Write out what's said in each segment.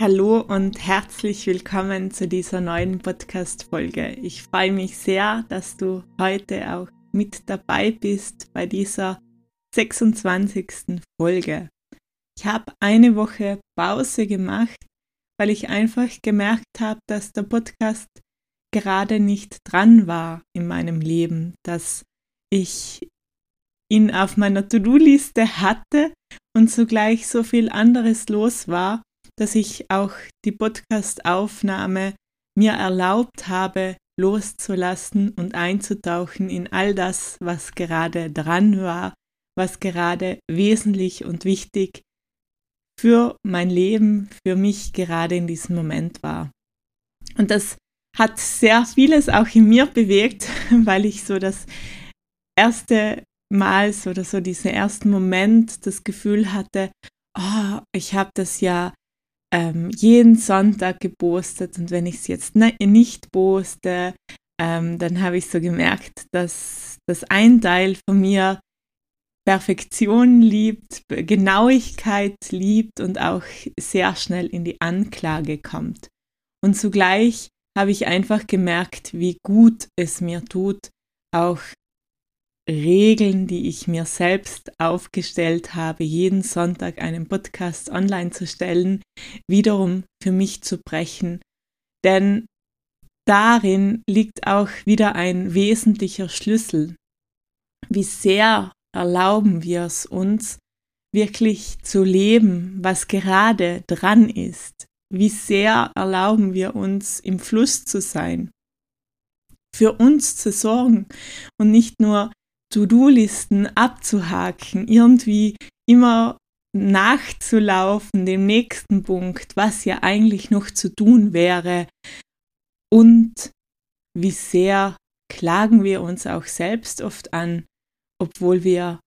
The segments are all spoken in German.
Hallo und herzlich willkommen zu dieser neuen Podcast-Folge. Ich freue mich sehr, dass du heute auch mit dabei bist bei dieser 26. Folge. Ich habe eine Woche Pause gemacht, weil ich einfach gemerkt habe, dass der Podcast gerade nicht dran war in meinem Leben, dass ich ihn auf meiner To-Do-Liste hatte und zugleich so viel anderes los war dass ich auch die Podcast-Aufnahme mir erlaubt habe, loszulassen und einzutauchen in all das, was gerade dran war, was gerade wesentlich und wichtig für mein Leben, für mich gerade in diesem Moment war. Und das hat sehr vieles auch in mir bewegt, weil ich so das erste Mal oder so diesen ersten Moment das Gefühl hatte, oh, ich habe das ja ähm, jeden Sonntag gepostet und wenn ich es jetzt ne nicht poste, ähm, dann habe ich so gemerkt, dass das ein Teil von mir Perfektion liebt, Genauigkeit liebt und auch sehr schnell in die Anklage kommt. Und zugleich habe ich einfach gemerkt, wie gut es mir tut, auch Regeln, die ich mir selbst aufgestellt habe, jeden Sonntag einen Podcast online zu stellen, wiederum für mich zu brechen. Denn darin liegt auch wieder ein wesentlicher Schlüssel. Wie sehr erlauben wir es uns, wirklich zu leben, was gerade dran ist? Wie sehr erlauben wir uns, im Fluss zu sein? Für uns zu sorgen und nicht nur To-Do-Listen abzuhaken, irgendwie immer nachzulaufen, dem nächsten Punkt, was ja eigentlich noch zu tun wäre. Und wie sehr klagen wir uns auch selbst oft an, obwohl wir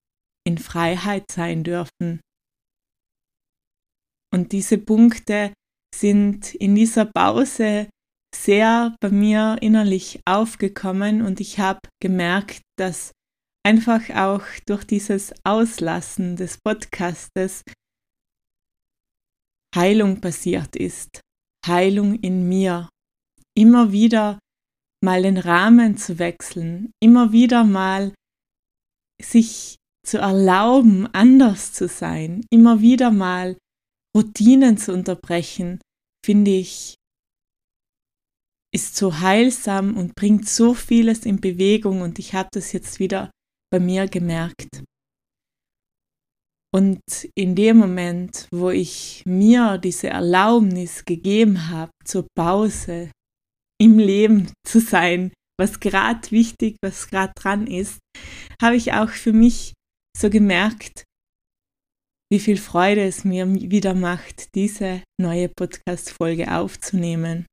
in Freiheit sein dürfen. Und diese Punkte sind in dieser Pause sehr bei mir innerlich aufgekommen und ich habe gemerkt, dass einfach auch durch dieses Auslassen des Podcastes Heilung passiert ist. Heilung in mir. Immer wieder mal den Rahmen zu wechseln, immer wieder mal sich zu erlauben, anders zu sein, immer wieder mal Routinen zu unterbrechen, finde ich, ist so heilsam und bringt so vieles in Bewegung und ich habe das jetzt wieder bei mir gemerkt. Und in dem Moment, wo ich mir diese Erlaubnis gegeben habe, zur Pause im Leben zu sein, was gerade wichtig, was gerade dran ist, habe ich auch für mich so gemerkt, wie viel Freude es mir wieder macht, diese neue Podcast-Folge aufzunehmen.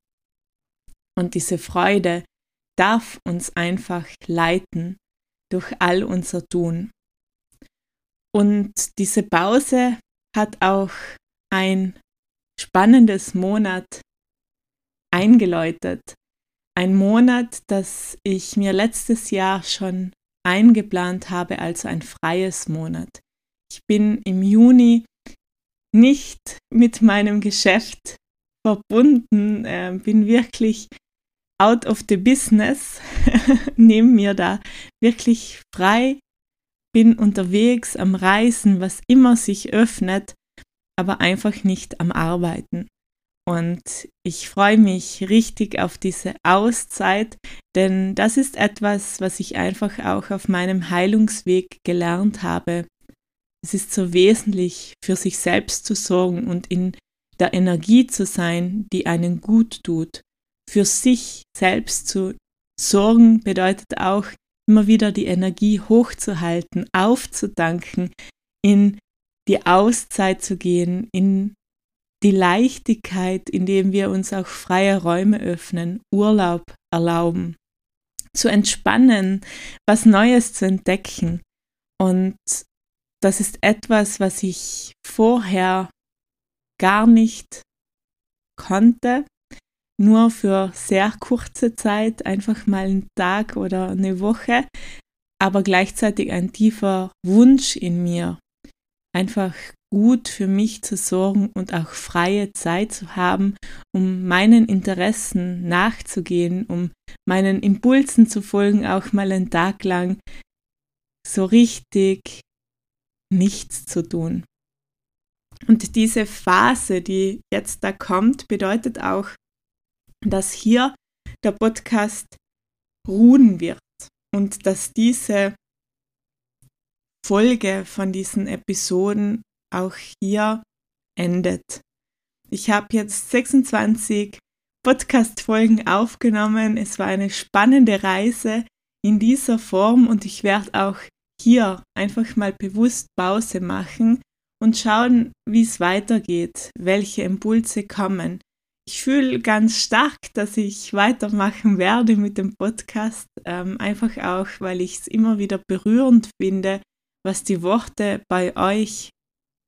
Und diese Freude darf uns einfach leiten durch all unser Tun. Und diese Pause hat auch ein spannendes Monat eingeläutet. Ein Monat, das ich mir letztes Jahr schon eingeplant habe als ein freies Monat. Ich bin im Juni nicht mit meinem Geschäft verbunden, äh, bin wirklich out of the business, nehme mir da wirklich frei, bin unterwegs am Reisen, was immer sich öffnet, aber einfach nicht am Arbeiten. Und ich freue mich richtig auf diese Auszeit, denn das ist etwas, was ich einfach auch auf meinem Heilungsweg gelernt habe. Es ist so wesentlich, für sich selbst zu sorgen und in der Energie zu sein, die einen gut tut. Für sich selbst zu sorgen bedeutet auch, immer wieder die Energie hochzuhalten, aufzudanken, in die Auszeit zu gehen, in die Leichtigkeit, indem wir uns auch freie Räume öffnen, Urlaub erlauben, zu entspannen, was Neues zu entdecken. Und das ist etwas, was ich vorher gar nicht konnte, nur für sehr kurze Zeit, einfach mal einen Tag oder eine Woche, aber gleichzeitig ein tiefer Wunsch in mir, einfach gut für mich zu sorgen und auch freie Zeit zu haben, um meinen Interessen nachzugehen, um meinen Impulsen zu folgen, auch mal einen Tag lang so richtig nichts zu tun. Und diese Phase, die jetzt da kommt, bedeutet auch, dass hier der Podcast ruhen wird und dass diese Folge von diesen Episoden auch hier endet. Ich habe jetzt 26 Podcast-Folgen aufgenommen. Es war eine spannende Reise in dieser Form und ich werde auch hier einfach mal bewusst Pause machen und schauen, wie es weitergeht, welche Impulse kommen. Ich fühle ganz stark, dass ich weitermachen werde mit dem Podcast, ähm, einfach auch, weil ich es immer wieder berührend finde, was die Worte bei euch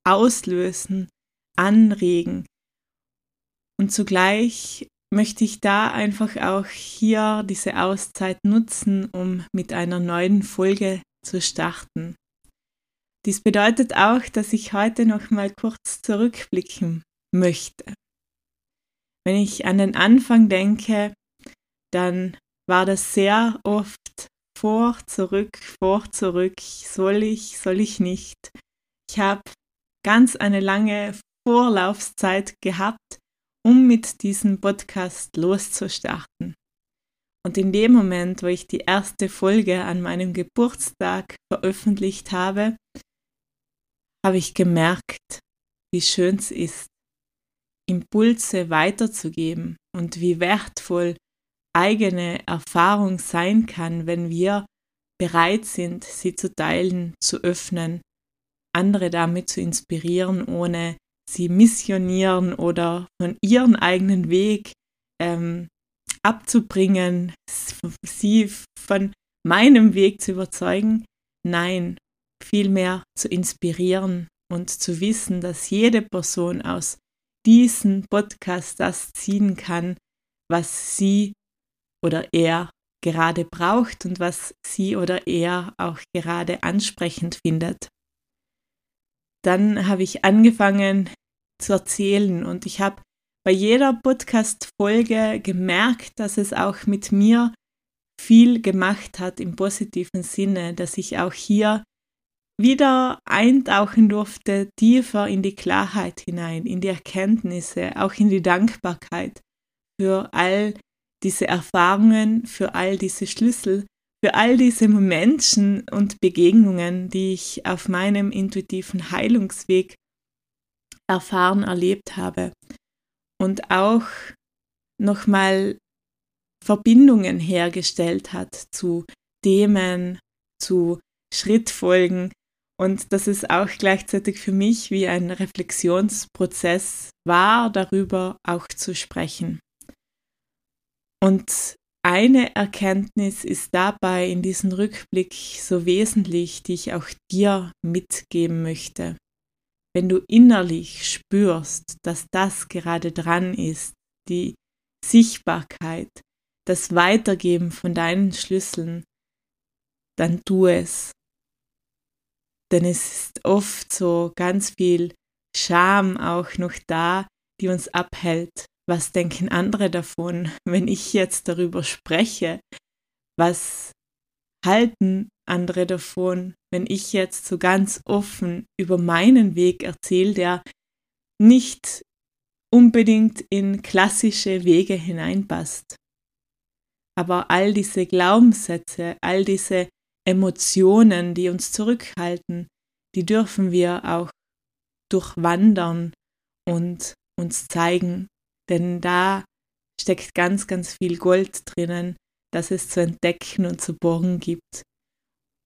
auslösen, anregen. Und zugleich möchte ich da einfach auch hier diese Auszeit nutzen, um mit einer neuen Folge zu starten. Dies bedeutet auch, dass ich heute noch mal kurz zurückblicken möchte. Wenn ich an den Anfang denke, dann war das sehr oft vor, zurück, vor, zurück, soll ich, soll ich nicht. Ich habe ganz eine lange Vorlaufzeit gehabt, um mit diesem Podcast loszustarten. Und in dem Moment, wo ich die erste Folge an meinem Geburtstag veröffentlicht habe, habe ich gemerkt, wie schön es ist, Impulse weiterzugeben und wie wertvoll eigene Erfahrung sein kann, wenn wir bereit sind, sie zu teilen, zu öffnen, andere damit zu inspirieren, ohne sie missionieren oder von ihrem eigenen Weg ähm, abzubringen, sie von meinem Weg zu überzeugen. Nein, vielmehr zu inspirieren und zu wissen, dass jede Person aus diesem Podcast das ziehen kann, was sie oder er gerade braucht und was sie oder er auch gerade ansprechend findet. Dann habe ich angefangen zu erzählen und ich habe bei jeder Podcast-Folge gemerkt, dass es auch mit mir viel gemacht hat im positiven Sinne, dass ich auch hier wieder eintauchen durfte, tiefer in die Klarheit hinein, in die Erkenntnisse, auch in die Dankbarkeit für all diese Erfahrungen, für all diese Schlüssel, für all diese Menschen und Begegnungen, die ich auf meinem intuitiven Heilungsweg erfahren, erlebt habe. Und auch nochmal Verbindungen hergestellt hat zu Themen, zu Schrittfolgen, und dass es auch gleichzeitig für mich wie ein Reflexionsprozess war, darüber auch zu sprechen. Und eine Erkenntnis ist dabei in diesem Rückblick so wesentlich, die ich auch dir mitgeben möchte. wenn du innerlich spürst, dass das gerade dran ist, die Sichtbarkeit, das Weitergeben von deinen Schlüsseln, dann tu es. Denn es ist oft so ganz viel Scham auch noch da, die uns abhält. Was denken andere davon, wenn ich jetzt darüber spreche? Was halten andere davon, wenn ich jetzt so ganz offen über meinen Weg erzähle, der nicht unbedingt in klassische Wege hineinpasst? Aber all diese Glaubenssätze, all diese Emotionen, die uns zurückhalten, die dürfen wir auch durchwandern und uns zeigen, denn da steckt ganz, ganz viel Gold drinnen, das es zu entdecken und zu borgen gibt.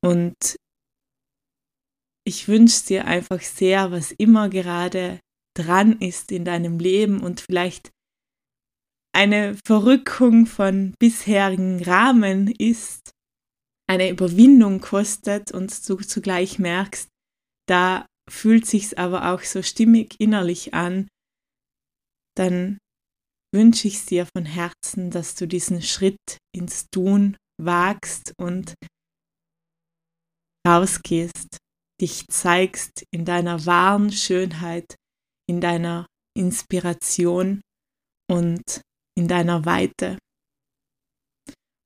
Und ich wünsche dir einfach sehr, was immer gerade dran ist in deinem Leben und vielleicht eine Verrückung von bisherigen Rahmen ist, eine Überwindung kostet und du zugleich merkst, da fühlt sich's aber auch so stimmig innerlich an, dann wünsche ich dir von Herzen, dass du diesen Schritt ins Tun wagst und rausgehst, dich zeigst in deiner wahren Schönheit, in deiner Inspiration und in deiner Weite.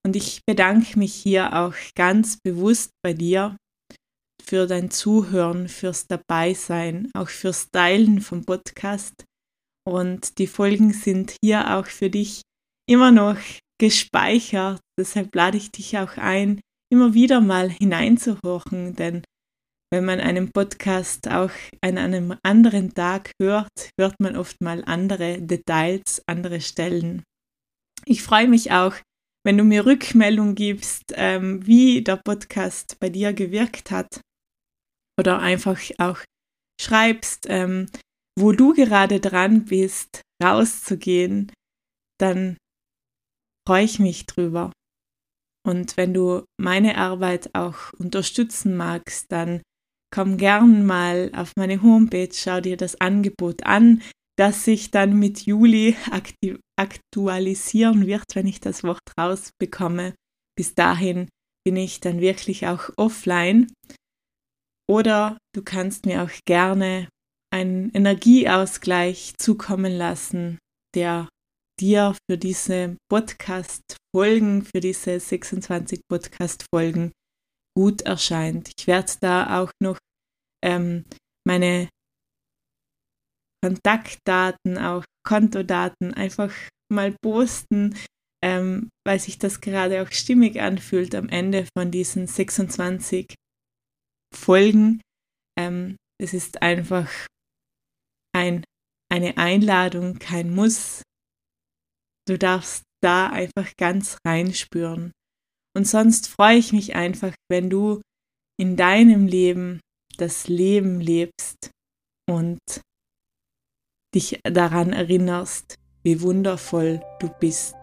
Und ich bedanke mich hier auch ganz bewusst bei dir für dein Zuhören, fürs Dabeisein, auch fürs Teilen vom Podcast. Und die Folgen sind hier auch für dich immer noch gespeichert. Deshalb lade ich dich auch ein, immer wieder mal hineinzuhorchen, denn wenn man einen Podcast auch an einem anderen Tag hört, hört man oft mal andere Details, andere Stellen. Ich freue mich auch, wenn du mir Rückmeldung gibst, ähm, wie der Podcast bei dir gewirkt hat oder einfach auch schreibst, ähm, wo du gerade dran bist, rauszugehen, dann freue ich mich drüber. Und wenn du meine Arbeit auch unterstützen magst, dann komm gern mal auf meine Homepage, schau dir das Angebot an, das sich dann mit Juli aktualisieren wird, wenn ich das Wort rausbekomme. Bis dahin bin ich dann wirklich auch offline. Oder du kannst mir auch gerne einen Energieausgleich zukommen lassen, der dir für diese Podcast-Folgen, für diese 26 Podcast-Folgen gut erscheint. Ich werde da auch noch ähm, meine Kontaktdaten, auch Kontodaten einfach mal posten, ähm, weil sich das gerade auch stimmig anfühlt am Ende von diesen 26 Folgen. Ähm, es ist einfach ein, eine Einladung, kein Muss. Du darfst da einfach ganz reinspüren. Und sonst freue ich mich einfach, wenn du in deinem Leben das Leben lebst und dich daran erinnerst, wie wundervoll du bist.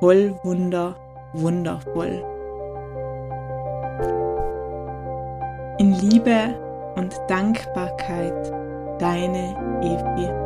Voll Wunder, wundervoll. In Liebe und Dankbarkeit deine Evi.